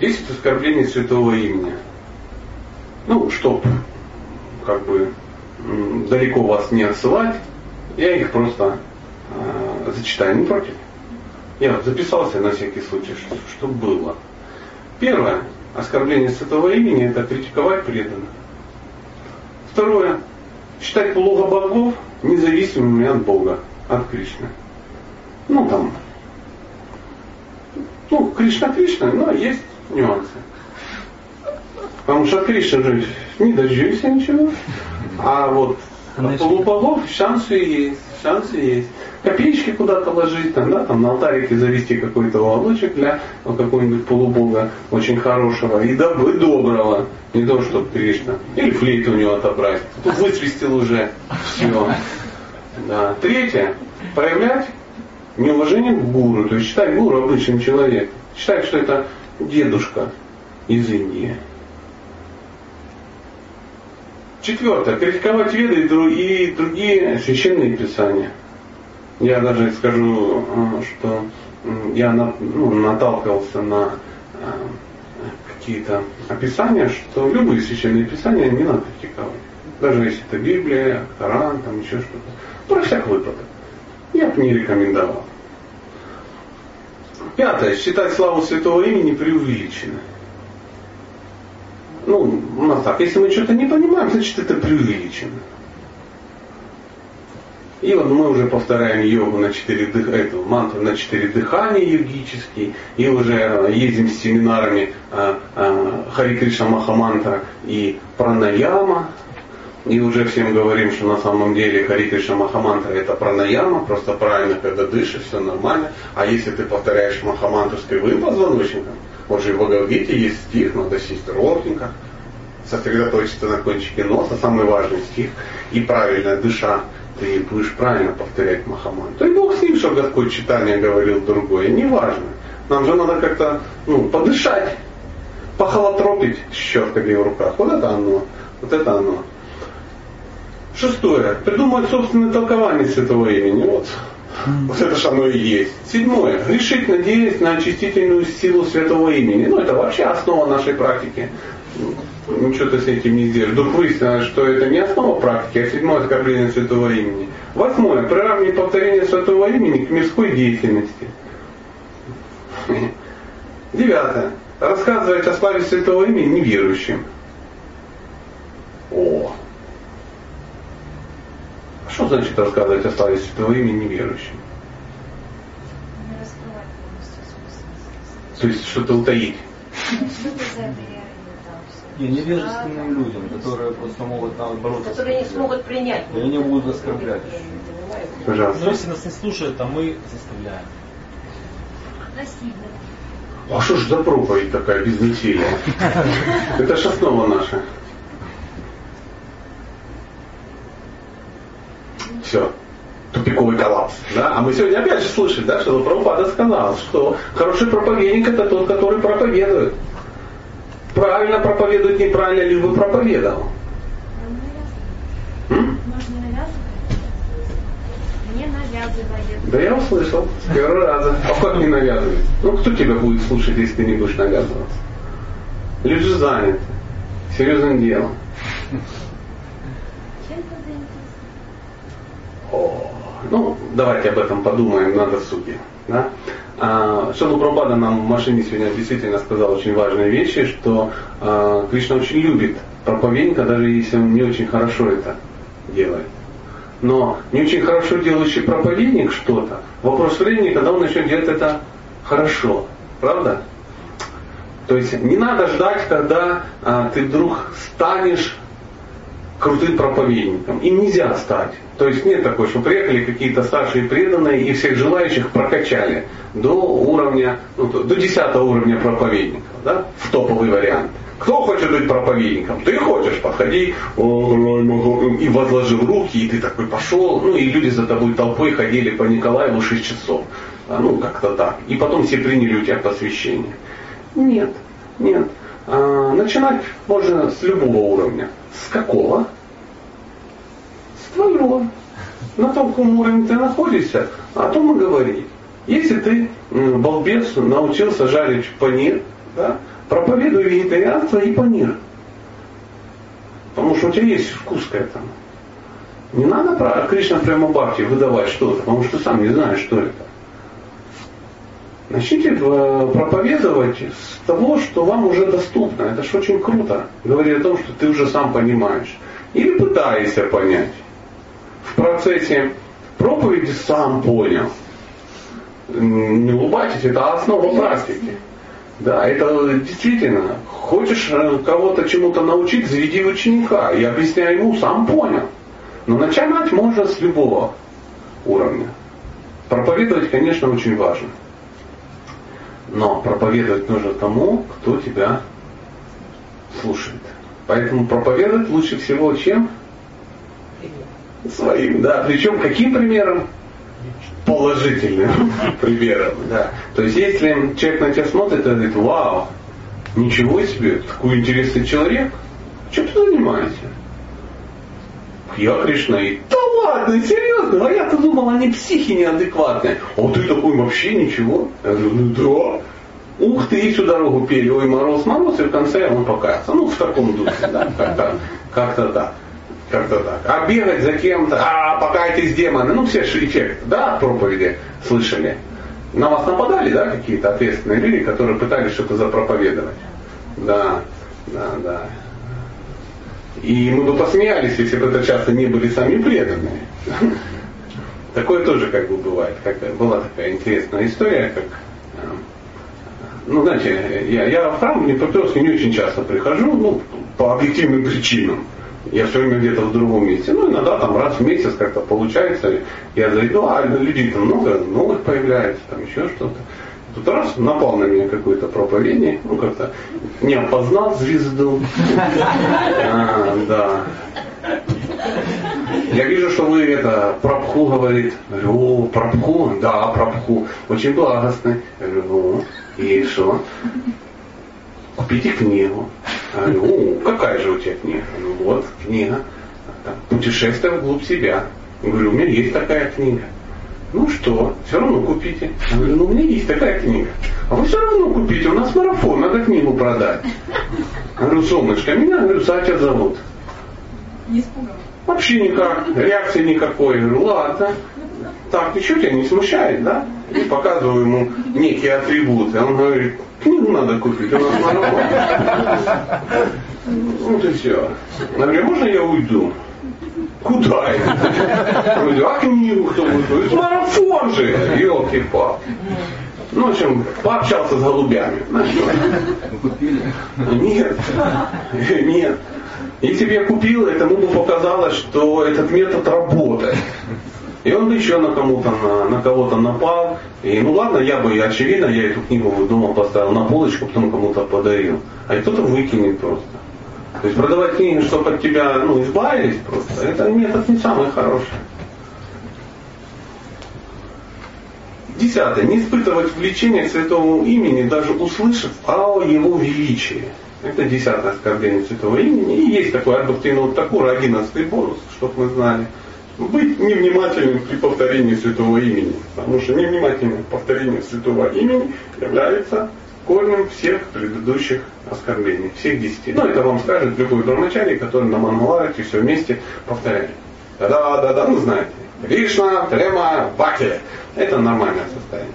10 оскорблений святого имени. Ну, чтоб как бы далеко вас не отсылать, я их просто э, зачитаю, не против. Я записался на всякий случай, чтобы что было. Первое. Оскорбление святого имени – это критиковать преданных. Второе. Считать плохо богов независимыми от Бога, от Кришны. Ну там, ну, Кришна Кришна, но есть нюансы. Потому что от Кришны же не дождешься ничего. А вот от полубогов шансы есть, шансы есть. Копеечки куда-то ложить, там, да, там на алтарике завести какой-то волочек для какого-нибудь полубога очень хорошего и добы доброго. Не то, что Кришна. Или флейту у него отобрать. Тут высвистил уже. Все. Да. Третье. Проявлять неуважение к гуру. То есть считать гуру обычным человеком. Считать, что это дедушка из Индии. Четвертое. Критиковать веды и другие священные писания. Я даже скажу, что я ну, наталкивался на э, какие-то описания, что любые священные писания не надо критиковать. Даже если это Библия, Коран, там еще что-то. Про всяк выпадок. Я бы не рекомендовал. Пятое. Считать славу святого имени преувеличенной. Ну, у нас так, если мы что-то не понимаем, значит это преувеличено. И вот мы уже повторяем йогу на четыре дых... эту мантру на четыре дыхания йогические, и уже ездим с семинарами а, а, Хари Кришна Махамантра и Пранаяма, и уже всем говорим, что на самом деле Хари Кришна Махамантра это пранаяма, просто правильно, когда дышишь, все нормально. А если ты повторяешь Махамантру с кривым позвоночником, вот же в Бхагавгите есть стих, надо сесть ровненько, сосредоточиться на кончике носа, самый важный стих, и правильно дыша ты будешь правильно повторять Махаман. То и Бог с ним, что Господь читание говорил другое, неважно. Нам же надо как-то ну, подышать, похолотропить щетками в руках. Вот это оно, вот это оно. Шестое. Придумать собственное толкование святого имени. Вот. Вот это же оно и есть. Седьмое. Решить надеясь на очистительную силу святого имени. Ну, это вообще основа нашей практики ничего ты с этим не сделаешь. Вдруг выяснилось, что это не основа практики, а седьмое оскорбление святого имени. Восьмое. Приравнивание повторение святого имени к мирской деятельности. Девятое. Рассказывать о славе святого имени неверующим. О. А что значит рассказывать о славе святого имени неверующим? То есть что-то утаить. Не, невежественным людям, которые просто могут наоборот Которые не смогут принять. И они будут оскорблять. Пожалуйста. Но если нас не слушают, а мы заставляем. Насильно. А что ж за проповедь такая без насилия? Это ж основа наша. Все. Тупиковый коллапс. Да? А мы сегодня опять же слышали, да, что Прабхупада сказал, что хороший проповедник это тот, который проповедует правильно проповедует, неправильно, лишь бы проповедовал. Да я услышал с первого раза. А как не навязывать? Ну кто тебя будет слушать, если ты не будешь навязываться? Люди заняты. Серьезным делом. О, ну, давайте об этом подумаем на досуге. Да? А, Шилу нам в машине сегодня действительно сказал очень важные вещи, что а, Кришна очень любит проповедника, даже если он не очень хорошо это делает. Но не очень хорошо делающий проповедник что-то, вопрос времени, когда он начнет делать это хорошо. Правда? То есть не надо ждать, когда а, ты вдруг станешь крутым проповедником. Им нельзя стать. То есть нет такой, что приехали какие-то старшие преданные и всех желающих прокачали до уровня, ну, до 10 уровня проповедников, да, в топовый вариант. Кто хочет быть проповедником? Ты хочешь, подходи, и возложил руки, и ты такой пошел, ну и люди за тобой толпой ходили по Николаеву 6 часов. Ну, как-то так. И потом все приняли у тебя посвящение. Нет, нет. А, начинать можно с любого уровня. С какого? С твоего. На том, уровне ты находишься, о том и говорить. Если ты, балбес, научился жарить панир, да, Проповедуй вегетарианство и панир. Потому что у тебя есть вкус к этому. Не надо про Кришна прямо Бхакти выдавать что-то, потому что сам не знаешь, что это. Начните э, проповедовать с того, что вам уже доступно. Это же очень круто. Говорить о том, что ты уже сам понимаешь. Или пытаешься понять. В процессе проповеди сам понял. Не улыбайтесь, это основа практики. Да, это действительно. Хочешь э, кого-то чему-то научить, заведи ученика и объясняй ему, сам понял. Но начинать можно с любого уровня. Проповедовать, конечно, очень важно. Но проповедовать нужно тому, кто тебя слушает. Поэтому проповедовать лучше всего чем? Своим, да. Причем каким примером? Положительным примером, да. То есть если человек на тебя смотрит и говорит, вау, ничего себе, такой интересный человек, чем ты занимаешься? Я Кришна и ладно, серьезно, а я-то думал, они психи неадекватные. А ты такой вообще ничего? Я говорю, ну да. Ух ты, и всю дорогу пели, ой, мороз, мороз, и в конце он покается. Ну, в таком духе, да, как-то, как-то так. Как-то так. А бегать за кем-то, а покайтесь демоны, ну все же эффект, да, проповеди слышали. На вас нападали, да, какие-то ответственные люди, которые пытались что-то запроповедовать. Да, да, да. И мы бы посмеялись, если бы это часто не были сами преданные. Такое тоже как бы бывает. Как, была такая интересная история, как э, ну, знаете, я, я в храм Днепропетровск не очень часто прихожу, ну, по объективным причинам. Я все время где-то в другом месте. Ну, иногда там раз в месяц как-то получается, я зайду, а людей там много новых появляется, там еще что-то. Тут раз напал на меня какое-то проповедие, ну как-то не опознал звезду. А, да. Я вижу, что вы это Прабху говорит. Говорю, о, Прабху? Да, Прабху. Очень благостный. Я говорю, ну, и что? Купите книгу. Я говорю, о, какая же у тебя книга? Ну вот, книга. Путешествие вглубь себя. Я говорю, у меня есть такая книга. Ну что, все равно купите. Я говорю, ну у меня есть такая книга. А вы все равно купите, у нас марафон, надо книгу продать. Я говорю, солнышко, меня, говорю, Сатя зовут. Не испугал. Вообще никак, реакции никакой. Я говорю, ладно. Так, ничего тебя не смущает, да? И показываю ему некие атрибуты. Он говорит, книгу надо купить, у нас марафон. Вот и все. Я говорю, можно я уйду? Куда это? Говорю, а книгу кто будет? Марафон же! Елки-палки. Ну, в общем, пообщался с голубями. Купили? Нет. Нет. Если бы я купил, это ему бы показалось, что этот метод работает. И он еще на кому-то на, на кого-то напал. И ну ладно, я бы, очевидно, я эту книгу дома поставил на полочку, потом кому-то подарил. А кто-то выкинет просто. То есть продавать книги, чтобы от тебя ну, избавились просто, это метод не самый хороший. Десятое. Не испытывать влечение к святому имени, даже услышав о его величии. Это десятое оскорбление святого имени. И есть такой Альбертин вот такой одиннадцатый бонус, чтобы мы знали. Быть невнимательным при повторении святого имени. Потому что невнимательное повторение святого имени является корнем всех предыдущих оскорблений, всех десяти. Ну, это вам скажет любой брамачарий, который на Мангаларате все вместе повторяет. Да-да-да-да, ну знаете. Кришна, Трема, Бхакти. Это нормальное состояние.